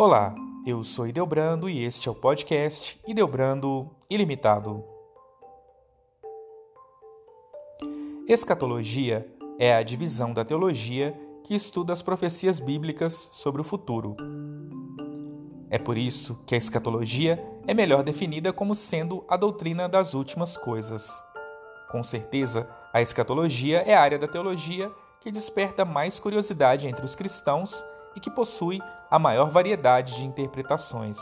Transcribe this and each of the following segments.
Olá, eu sou Ideobrando e este é o podcast Ideobrando Ilimitado. Escatologia é a divisão da teologia que estuda as profecias bíblicas sobre o futuro. É por isso que a escatologia é melhor definida como sendo a doutrina das últimas coisas. Com certeza, a escatologia é a área da teologia que desperta mais curiosidade entre os cristãos e que possui a maior variedade de interpretações.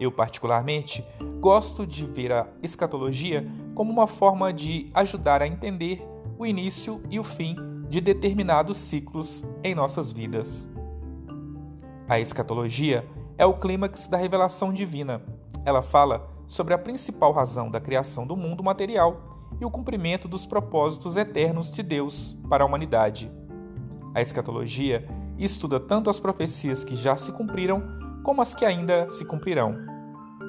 Eu, particularmente, gosto de ver a escatologia como uma forma de ajudar a entender o início e o fim de determinados ciclos em nossas vidas. A escatologia é o clímax da revelação divina. Ela fala sobre a principal razão da criação do mundo material e o cumprimento dos propósitos eternos de Deus para a humanidade. A escatologia estuda tanto as profecias que já se cumpriram como as que ainda se cumprirão.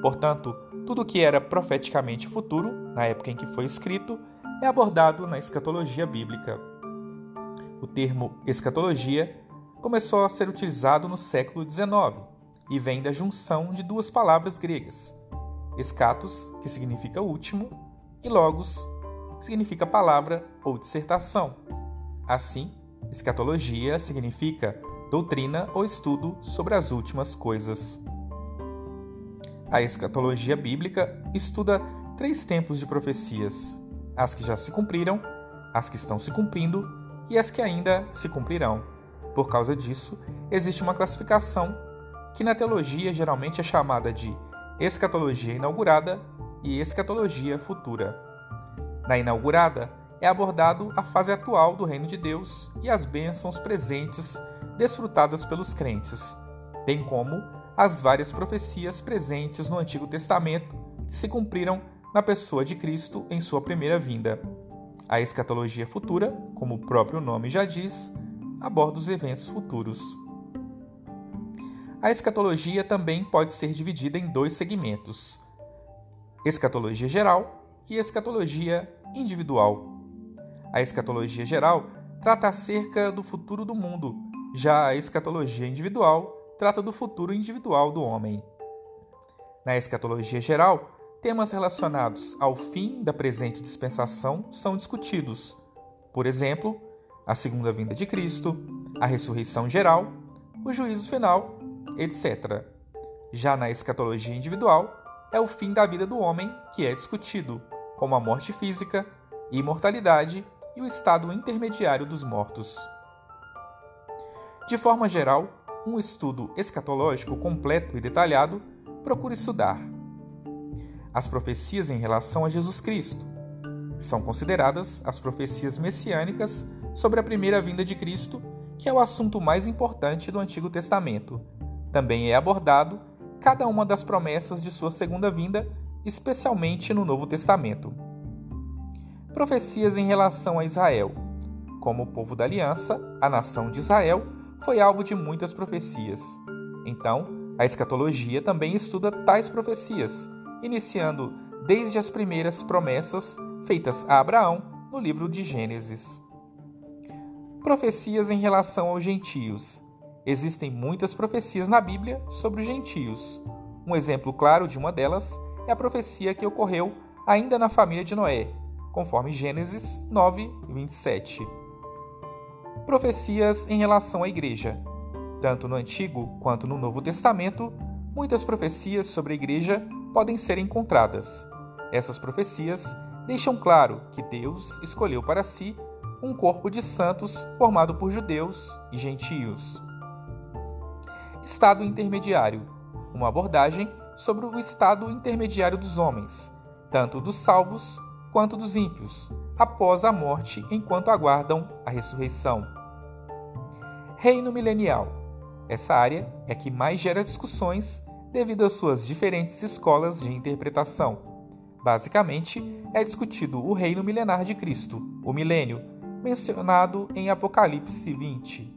Portanto, tudo o que era profeticamente futuro, na época em que foi escrito, é abordado na escatologia bíblica. O termo escatologia começou a ser utilizado no século XIX e vem da junção de duas palavras gregas: escatos, que significa último, e logos, que significa palavra ou dissertação. Assim, escatologia significa doutrina ou estudo sobre as últimas coisas. A escatologia bíblica estuda três tempos de profecias: as que já se cumpriram, as que estão se cumprindo e as que ainda se cumprirão. Por causa disso, existe uma classificação que na teologia geralmente é chamada de escatologia inaugurada e escatologia futura. Na inaugurada é abordado a fase atual do reino de Deus e as bênçãos presentes desfrutadas pelos crentes, bem como as várias profecias presentes no Antigo Testamento que se cumpriram na pessoa de Cristo em sua primeira vinda. A escatologia futura, como o próprio nome já diz, aborda os eventos futuros. A escatologia também pode ser dividida em dois segmentos: escatologia geral e escatologia individual. A escatologia geral trata acerca do futuro do mundo, já a escatologia individual trata do futuro individual do homem. Na escatologia geral, temas relacionados ao fim da presente dispensação são discutidos. Por exemplo, a segunda vinda de Cristo, a ressurreição geral, o juízo final, etc. Já na escatologia individual, é o fim da vida do homem que é discutido, como a morte física, imortalidade e o estado intermediário dos mortos. De forma geral, um estudo escatológico completo e detalhado procura estudar as profecias em relação a Jesus Cristo. São consideradas as profecias messiânicas sobre a primeira vinda de Cristo, que é o assunto mais importante do Antigo Testamento. Também é abordado cada uma das promessas de sua segunda vinda, especialmente no Novo Testamento. Profecias em relação a Israel. Como o povo da aliança, a nação de Israel foi alvo de muitas profecias. Então, a escatologia também estuda tais profecias iniciando desde as primeiras promessas feitas a Abraão no livro de Gênesis. Profecias em relação aos gentios. Existem muitas profecias na Bíblia sobre os gentios. Um exemplo claro de uma delas é a profecia que ocorreu ainda na família de Noé, conforme Gênesis 9, 27. Profecias em relação à Igreja. Tanto no Antigo quanto no Novo Testamento, muitas profecias sobre a Igreja podem ser encontradas. Essas profecias deixam claro que Deus escolheu para si um corpo de santos formado por judeus e gentios. Estado intermediário uma abordagem sobre o estado intermediário dos homens, tanto dos salvos quanto dos ímpios, após a morte enquanto aguardam a ressurreição. Reino milenial. Essa área é que mais gera discussões devido às suas diferentes escolas de interpretação. Basicamente, é discutido o reino milenar de Cristo, o milênio, mencionado em Apocalipse 20.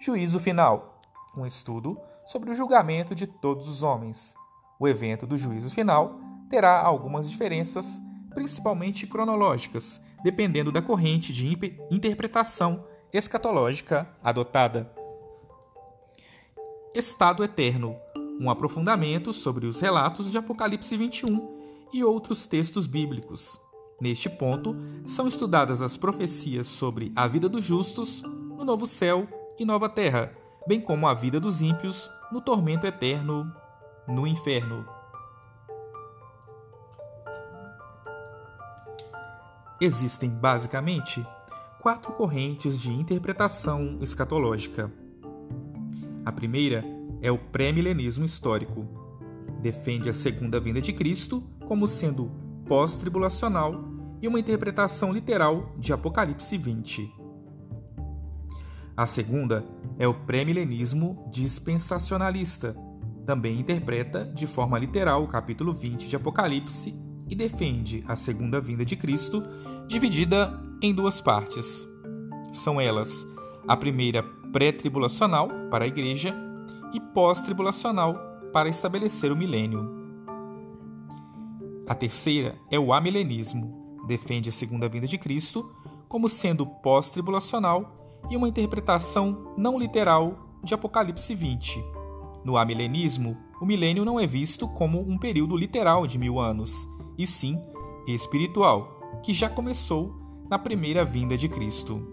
Juízo final um estudo sobre o julgamento de todos os homens. O evento do juízo final terá algumas diferenças, principalmente cronológicas, dependendo da corrente de interpretação escatológica adotada. Estado Eterno, um aprofundamento sobre os relatos de Apocalipse 21 e outros textos bíblicos. Neste ponto, são estudadas as profecias sobre a vida dos justos no novo céu e nova terra, bem como a vida dos ímpios no tormento eterno no inferno. Existem, basicamente, quatro correntes de interpretação escatológica. A primeira é o pré-milenismo histórico. Defende a segunda vinda de Cristo como sendo pós-tribulacional e uma interpretação literal de Apocalipse 20. A segunda é o pré-milenismo dispensacionalista. Também interpreta de forma literal o capítulo 20 de Apocalipse e defende a segunda vinda de Cristo, dividida em duas partes. São elas a primeira pré-tribulacional para a igreja e pós-tribulacional para estabelecer o milênio. A terceira é o amilenismo, defende a segunda vinda de Cristo como sendo pós-tribulacional e uma interpretação não literal de Apocalipse 20. No amilenismo, o milênio não é visto como um período literal de mil anos, e sim espiritual, que já começou na primeira vinda de Cristo.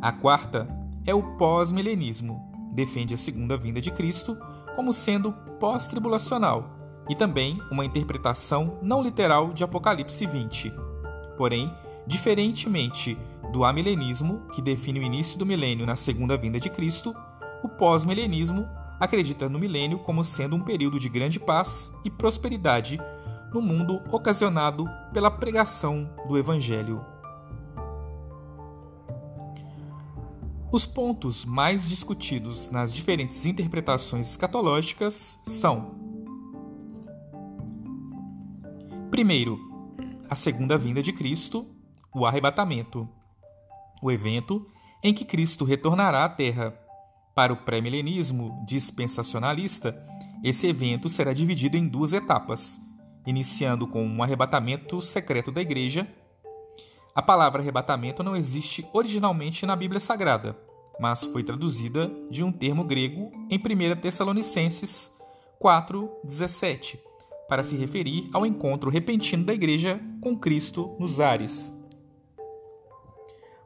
A quarta é o pós-milenismo, defende a segunda vinda de Cristo como sendo pós-tribulacional e também uma interpretação não literal de Apocalipse 20. Porém, diferentemente do amilenismo, que define o início do milênio na segunda vinda de Cristo, o pós-milenismo acredita no milênio como sendo um período de grande paz e prosperidade no mundo ocasionado pela pregação do Evangelho. Os pontos mais discutidos nas diferentes interpretações escatológicas são: primeiro, a segunda vinda de Cristo, o arrebatamento o evento em que Cristo retornará à Terra. Para o pré-milenismo dispensacionalista, esse evento será dividido em duas etapas, iniciando com um arrebatamento secreto da Igreja. A palavra arrebatamento não existe originalmente na Bíblia Sagrada, mas foi traduzida de um termo grego em 1 Tessalonicenses 4,17, para se referir ao encontro repentino da Igreja com Cristo nos ares.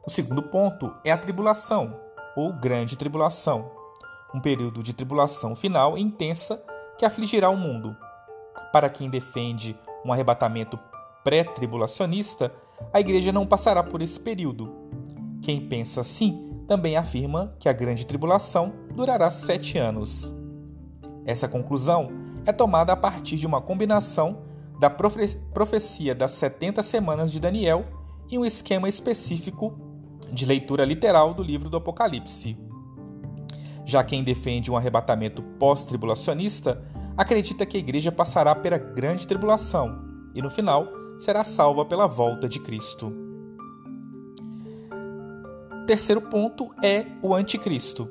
O segundo ponto é a tribulação, ou grande tribulação, um período de tribulação final e intensa que afligirá o mundo. Para quem defende um arrebatamento pré-tribulacionista, a igreja não passará por esse período. Quem pensa assim também afirma que a grande tribulação durará sete anos. Essa conclusão é tomada a partir de uma combinação da profe profecia das 70 semanas de Daniel e um esquema específico de leitura literal do livro do Apocalipse. Já quem defende um arrebatamento pós-tribulacionista acredita que a igreja passará pela grande tribulação e, no final, será salva pela volta de Cristo. Terceiro ponto é o anticristo.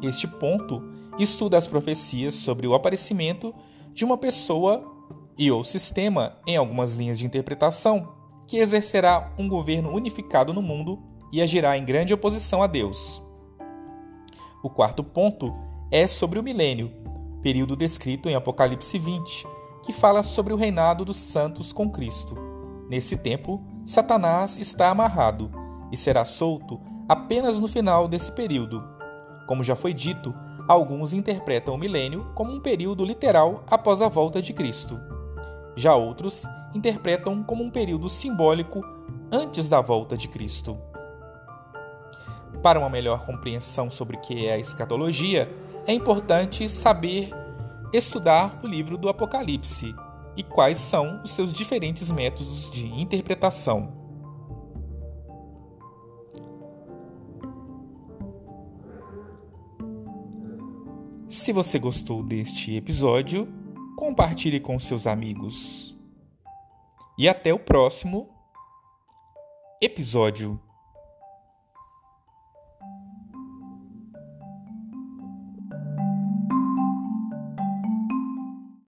Este ponto estuda as profecias sobre o aparecimento de uma pessoa e ou sistema, em algumas linhas de interpretação, que exercerá um governo unificado no mundo e agirá em grande oposição a Deus. O quarto ponto é sobre o milênio, período descrito em Apocalipse 20, que fala sobre o reinado dos santos com Cristo. Nesse tempo, Satanás está amarrado e será solto apenas no final desse período. Como já foi dito, alguns interpretam o milênio como um período literal após a volta de Cristo. Já outros interpretam como um período simbólico antes da volta de Cristo. Para uma melhor compreensão sobre o que é a escatologia, é importante saber estudar o livro do Apocalipse e quais são os seus diferentes métodos de interpretação. Se você gostou deste episódio, compartilhe com seus amigos. E até o próximo episódio.